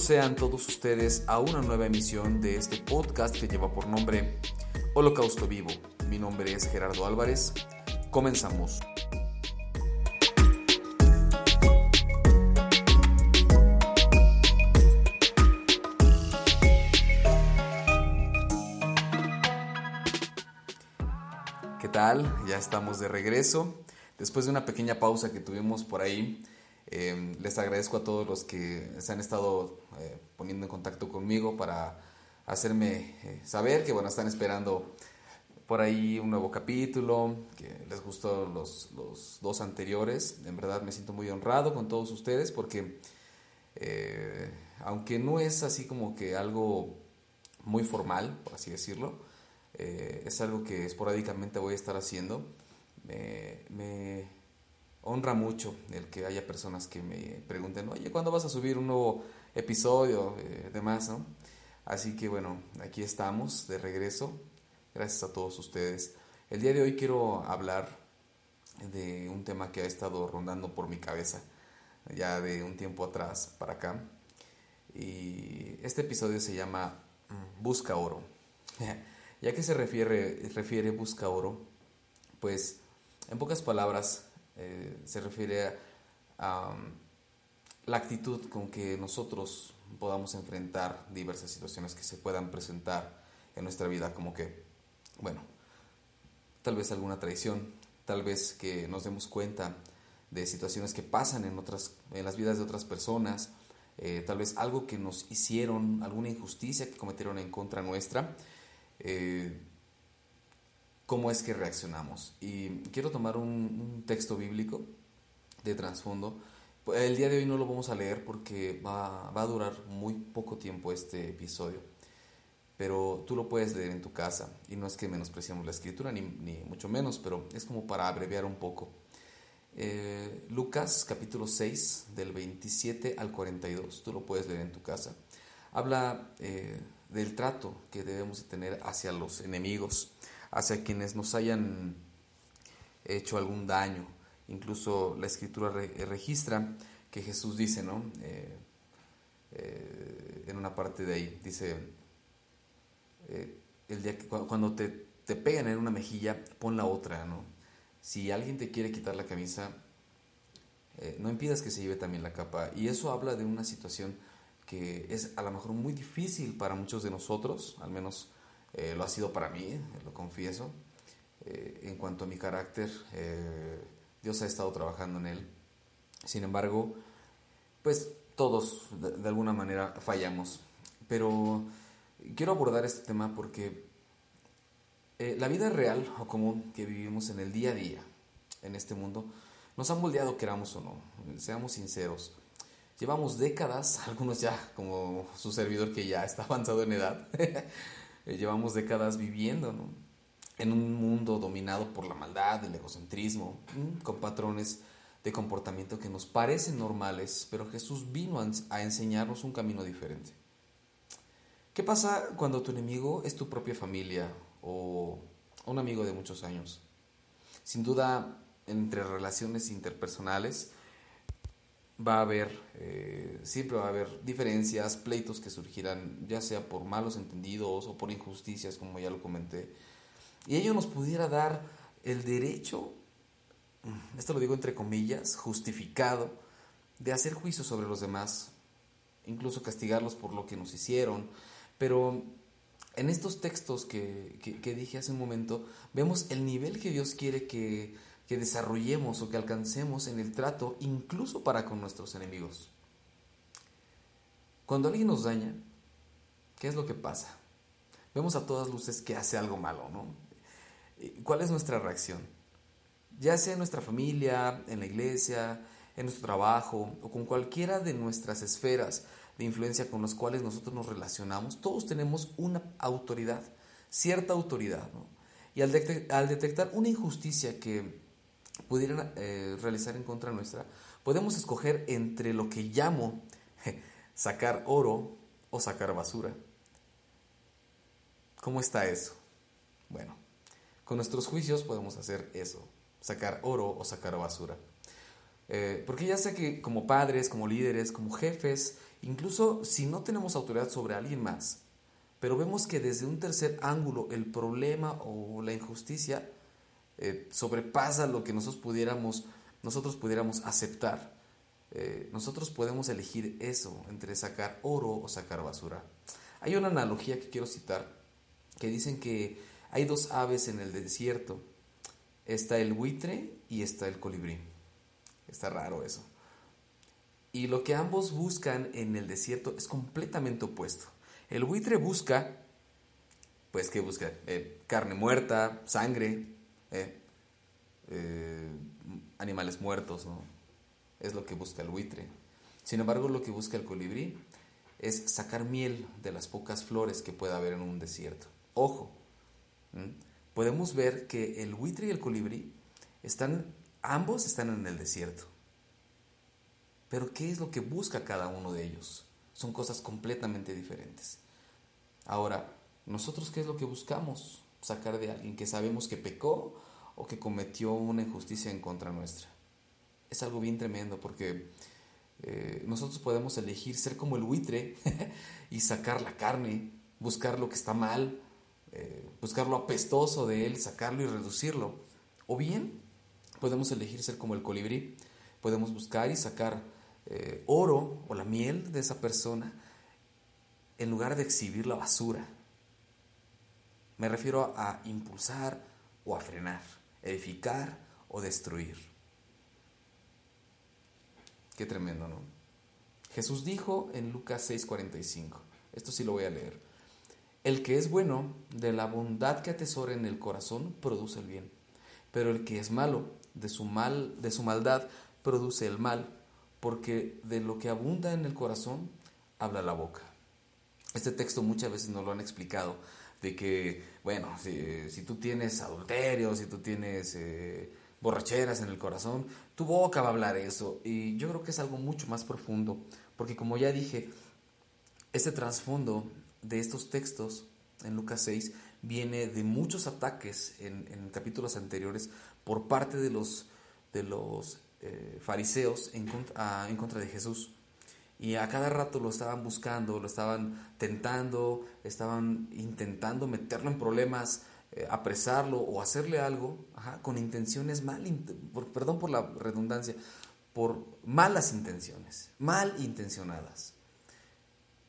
Sean todos ustedes a una nueva emisión de este podcast que lleva por nombre Holocausto Vivo. Mi nombre es Gerardo Álvarez. Comenzamos. ¿Qué tal? Ya estamos de regreso. Después de una pequeña pausa que tuvimos por ahí, eh, les agradezco a todos los que se han estado eh, poniendo en contacto conmigo para hacerme eh, saber que bueno, están esperando por ahí un nuevo capítulo, que les gustó los, los dos anteriores. En verdad me siento muy honrado con todos ustedes porque aunque no es así como que algo muy formal, por así decirlo, es algo que esporádicamente voy a estar haciendo. me honra mucho el que haya personas que me pregunten, oye, ¿cuándo vas a subir un nuevo episodio? Eh, demás, ¿no? Así que bueno, aquí estamos de regreso. Gracias a todos ustedes. El día de hoy quiero hablar de un tema que ha estado rondando por mi cabeza ya de un tiempo atrás para acá. Y este episodio se llama mm, Busca Oro. ya que se refiere, refiere Busca Oro, pues en pocas palabras eh, se refiere a, la actitud con que nosotros podamos enfrentar diversas situaciones que se puedan presentar en nuestra vida, como que, bueno, tal vez alguna traición, tal vez que nos demos cuenta de situaciones que pasan en, otras, en las vidas de otras personas, eh, tal vez algo que nos hicieron, alguna injusticia que cometieron en contra nuestra. Eh, cómo es que reaccionamos. Y quiero tomar un, texto bíblico de trasfondo. El día de hoy no lo vamos a leer porque va, a durar muy poco tiempo este episodio. Pero tú lo puedes leer en tu casa. Y no es que menospreciamos la escritura, ni, mucho menos, pero es como para abreviar un poco. Eh, Lucas capítulo 6 del 27 al 42, tú lo puedes leer en tu casa. Habla eh, del trato que debemos tener hacia los enemigos hacia quienes nos hayan hecho algún daño. Incluso la escritura registra que Jesús dice, ¿no? Eh, eh, en una parte de ahí, dice, eh, el día que cuando te, te pegan en una mejilla, pon la otra, ¿no? Si alguien te quiere quitar la camisa, no impidas que se lleve también la capa. Y eso habla de una situación que es a lo mejor muy difícil para muchos de nosotros, al menos eh, lo ha sido para mí, eh, lo confieso. Eh, en cuanto a mi carácter, Dios ha estado trabajando en él. Sin embargo, pues todos de, alguna manera fallamos. Pero quiero abordar este tema porque la vida real o común que vivimos en el día a día en este mundo nos han moldeado, queramos o no, seamos sinceros. Llevamos décadas, algunos ya, como su servidor que ya está avanzado en edad, Eh, llevamos décadas viviendo, En un mundo dominado por la maldad, el egocentrismo, con patrones de comportamiento que nos parecen normales, pero Jesús vino a enseñarnos un camino diferente. ¿Qué pasa cuando tu enemigo es tu propia familia o un amigo de muchos años? Sin duda, entre relaciones interpersonales, va a haber, eh, siempre va a haber diferencias, pleitos que surgirán, ya sea por malos entendidos o por injusticias, como ya lo comenté. Y ello nos pudiera dar el derecho, esto lo digo entre comillas, justificado, de hacer juicio sobre los demás, incluso castigarlos por lo que nos hicieron. Pero en estos textos que, que dije hace un momento, vemos el nivel que Dios quiere que que desarrollemos o que alcancemos en el trato, incluso para con nuestros enemigos. Cuando alguien nos daña, ¿qué es lo que pasa? Vemos a todas luces que hace algo malo, ¿no? ¿Cuál es nuestra reacción? Ya sea en nuestra familia, en la iglesia, en nuestro trabajo o con cualquiera de nuestras esferas de influencia con las cuales nosotros nos relacionamos, todos tenemos una autoridad, cierta autoridad, ¿no? Y al, al detectar una injusticia que pudieran eh, realizar en contra nuestra, podemos escoger entre lo que llamo sacar oro o sacar basura. ¿Cómo está eso? Bueno, con nuestros juicios podemos hacer eso, sacar oro o sacar basura. Eh, porque ya sé que como padres, como líderes, como jefes, incluso si no tenemos autoridad sobre alguien más, pero vemos que desde un tercer ángulo el problema o la injusticia eh, sobrepasa lo que nosotros pudiéramos, nosotros pudiéramos aceptar. Eh, nosotros podemos elegir eso entre sacar oro o sacar basura. Hay una analogía que quiero citar que dicen que hay dos aves en el desierto. Está el buitre y está el colibrí. Está raro eso. Y lo que ambos buscan en el desierto es completamente opuesto. El buitre busca, pues, ¿qué busca? Eh, carne muerta, sangre, eh, eh, animales muertos, ¿no? Es lo que busca el buitre. Sin embargo, lo que busca el colibrí es sacar miel de las pocas flores que pueda haber en un desierto. Ojo, podemos ver que el buitre y el colibrí están, ambos están en el desierto. Pero ¿qué es lo que busca cada uno de ellos? Son cosas completamente diferentes. Ahora, ¿nosotros qué es lo que buscamos? Sacar de alguien que sabemos que pecó o que cometió una injusticia en contra nuestra. Es algo bien tremendo porque eh, nosotros podemos elegir ser como el buitre y sacar la carne, buscar lo que está mal, eh, buscar lo apestoso de él, sacarlo y reducirlo. O bien podemos elegir ser como el colibrí, podemos buscar y sacar eh, oro o la miel de esa persona en lugar de exhibir la basura. Me refiero a impulsar o a frenar, edificar o destruir. Qué tremendo, ¿no? Jesús dijo en Lucas 6:45, esto sí lo voy a leer, el que es bueno, de la bondad que atesora en el corazón, produce el bien, pero el que es malo, de su mal, de su maldad, produce el mal, porque de lo que abunda en el corazón, habla la boca. Este texto muchas veces nos lo han explicado, de que, bueno, si, tú tienes adulterio, si tú tienes eh, borracheras en el corazón, tu boca va a hablar eso. Y yo creo que es algo mucho más profundo, porque como ya dije, este trasfondo de estos textos en Lucas 6 viene de muchos ataques en, capítulos anteriores por parte de los, de los eh, fariseos en en contra de Jesús. Y a cada rato lo estaban buscando, lo estaban tentando, estaban intentando meterlo en problemas, eh, apresarlo o hacerle algo con intenciones mal, perdón por la redundancia, por malas intenciones, mal intencionadas.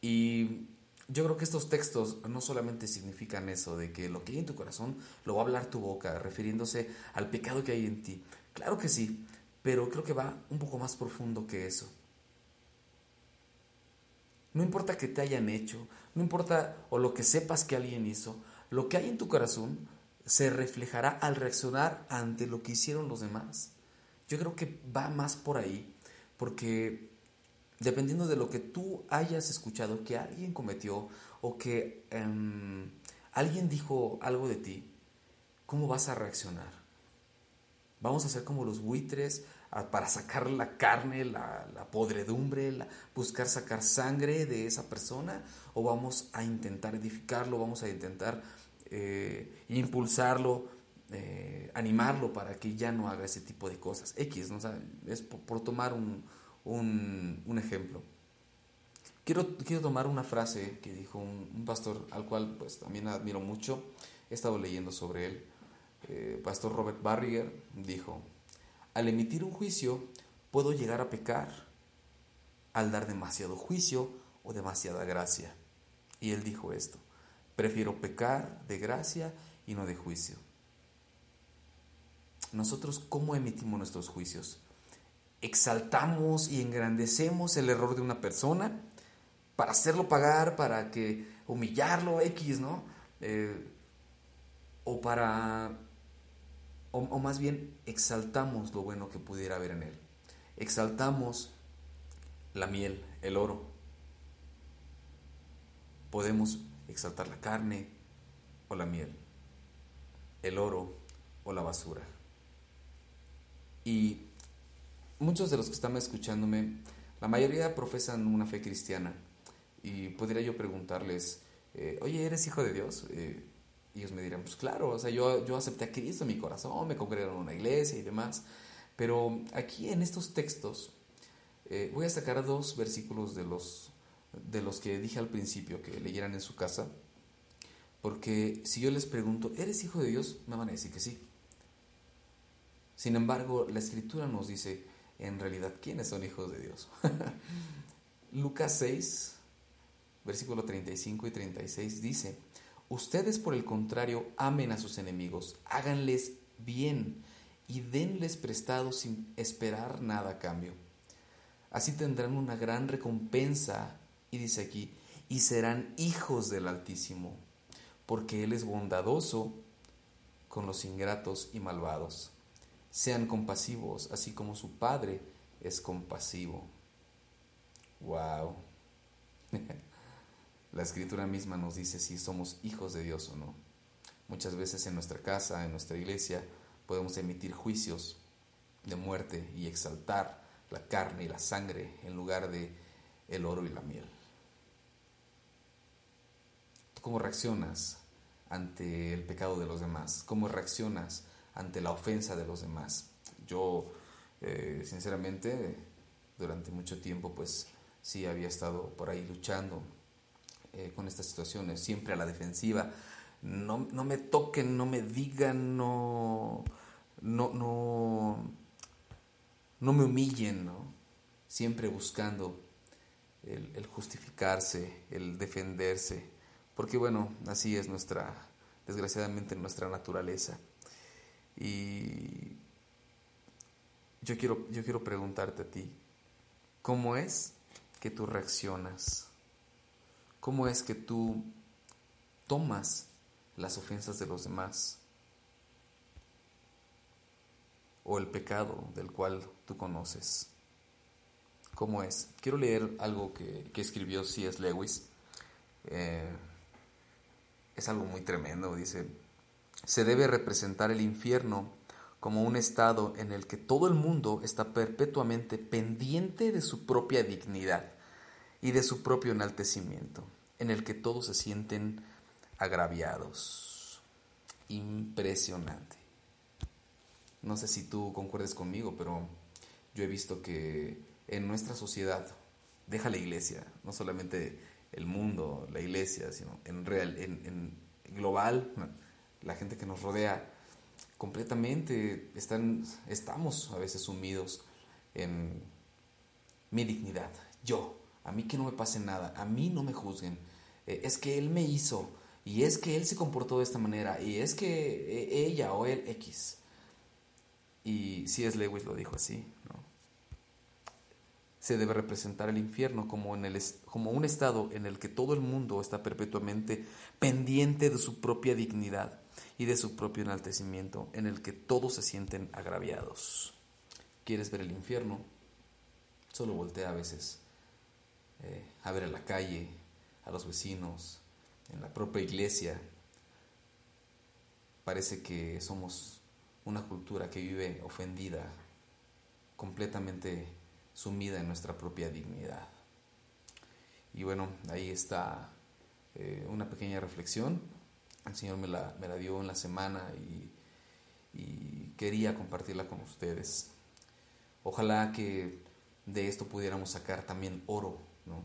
Y yo creo que estos textos no solamente significan eso, de que lo que hay en tu corazón lo va a hablar tu boca, refiriéndose al pecado que hay en ti. Claro que sí, pero creo que va un poco más profundo que eso. No importa que te hayan hecho, no importa o lo que sepas que alguien hizo, lo que hay en tu corazón se reflejará al reaccionar ante lo que hicieron los demás. Yo creo que va más por ahí, porque dependiendo de lo que tú hayas escuchado que alguien cometió o que em, alguien dijo algo de ti, ¿cómo vas a reaccionar? Vamos a ser como los buitres para sacar la carne, la, podredumbre, buscar sacar sangre de esa persona, o vamos a intentar edificarlo, vamos a intentar eh, impulsarlo, eh, animarlo para que ya no haga ese tipo de cosas. X, ¿no? es por, tomar un, un, ejemplo. Quiero, quiero tomar una frase que dijo un, pastor al cual pues también admiro mucho, he estado leyendo sobre él, eh, pastor Robert Barriger, dijo, al emitir un juicio, puedo llegar a pecar al dar demasiado juicio o demasiada gracia. Y él dijo esto, prefiero pecar de gracia y no de juicio. Nosotros, ¿cómo emitimos nuestros juicios? ¿Exaltamos y engrandecemos el error de una persona para hacerlo pagar, para que humillarlo, X, ¿no? Eh, o para o, más bien exaltamos lo bueno que pudiera haber en él. Exaltamos la miel, el oro. Podemos exaltar la carne o la miel, el oro o la basura. Y muchos de los que están escuchándome, la mayoría profesan una fe cristiana. Y podría yo preguntarles, eh, oye, ¿eres hijo de Dios? Eh, y ellos me dirán, pues claro, o sea, yo, yo acepté a Cristo en mi corazón, me congregaron en una iglesia y demás, Pero aquí en estos textos eh, voy a sacar dos versículos de los, de los que dije al principio que leyeran en su casa, porque si yo les pregunto, ¿eres hijo de Dios? Me van a decir que sí. Sin embargo, la escritura nos dice, en realidad, ¿quiénes son hijos de Dios? Lucas 6, versículo 35 y 36 dice, ustedes por el contrario amen a sus enemigos, háganles bien y denles prestado sin esperar nada a cambio. Así tendrán una gran recompensa, y dice aquí, y serán hijos del Altísimo, porque Él es bondadoso con los ingratos y malvados. Sean compasivos, así como su Padre es compasivo. Wow. La escritura misma nos dice si somos hijos de Dios o no. Muchas veces en nuestra casa, en nuestra iglesia, podemos emitir juicios de muerte y exaltar la carne y la sangre en lugar de el oro y la miel. ¿Cómo reaccionas ante el pecado de los demás? ¿Cómo reaccionas ante la ofensa de los demás? Yo, eh, sinceramente, durante mucho tiempo, pues sí había estado por ahí luchando eh, con estas situaciones, siempre a la defensiva. No, no me toquen, no me digan, no, no, no, no me humillen, ¿no? Siempre buscando el, el, justificarse, el defenderse, porque bueno, así es nuestra, desgraciadamente nuestra naturaleza. Y yo quiero, yo quiero preguntarte a ti, ¿cómo es que tú reaccionas? ¿Cómo es que tú tomas las ofensas de los demás? o el pecado del cual tú conoces. ¿Cómo es? Quiero leer algo que, escribió C.S. Lewis. Eh, es algo muy tremendo. Dice, se debe representar el infierno como un estado en el que todo el mundo está perpetuamente pendiente de su propia dignidad y de su propio enaltecimiento, en el que todos se sienten agraviados. Impresionante. No sé si tú concuerdes conmigo, pero yo he visto que en nuestra sociedad, deja la iglesia, no solamente el mundo, la iglesia, sino en real, en, global, la gente que nos rodea, completamente están, estamos a veces sumidos en mi dignidad, yo, a mí que no me pase nada, a mí no me juzguen, eh, es que él me hizo, y es que él se comportó de esta manera, y es que eh, ella o él X. Y C.S. Lewis lo dijo así, ¿no? Se debe representar el infierno como, en el, como un estado en el que todo el mundo está perpetuamente pendiente de su propia dignidad y de su propio enaltecimiento, en el que todos se sienten agraviados. ¿Quieres ver el infierno? Solo voltea a veces eh, a ver a la calle, a los vecinos, en la propia iglesia. Parece que somos una cultura que vive ofendida, completamente sumida en nuestra propia dignidad. Y bueno, ahí está eh, una pequeña reflexión. El Señor me la, me la dio en la semana y, quería compartirla con ustedes. Ojalá que de esto pudiéramos sacar también oro, ¿no?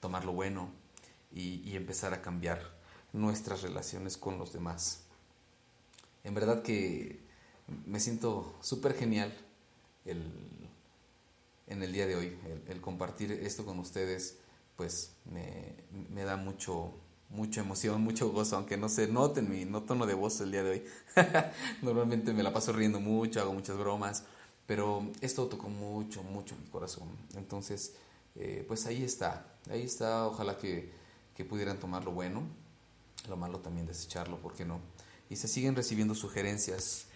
tomar lo bueno y, y empezar a cambiar nuestras relaciones con los demás. En verdad que me siento súper genial el, en el día de hoy. El, compartir esto con ustedes, pues me, da mucho, mucha emoción, mucho gozo, aunque no se note mi no tono de voz el día de hoy. Normalmente me la paso riendo mucho, hago muchas bromas, pero esto tocó mucho, mucho mi corazón. Entonces, eh, pues ahí está, ahí está, ojalá que, que pudieran tomar lo bueno, lo malo también desecharlo, ¿por qué no? Y se siguen recibiendo sugerencias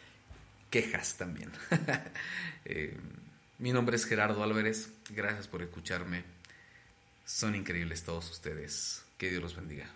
quejas también. Eh, mi nombre es Gerardo Álvarez, gracias por escucharme. Son increíbles todos ustedes. Que Dios los bendiga.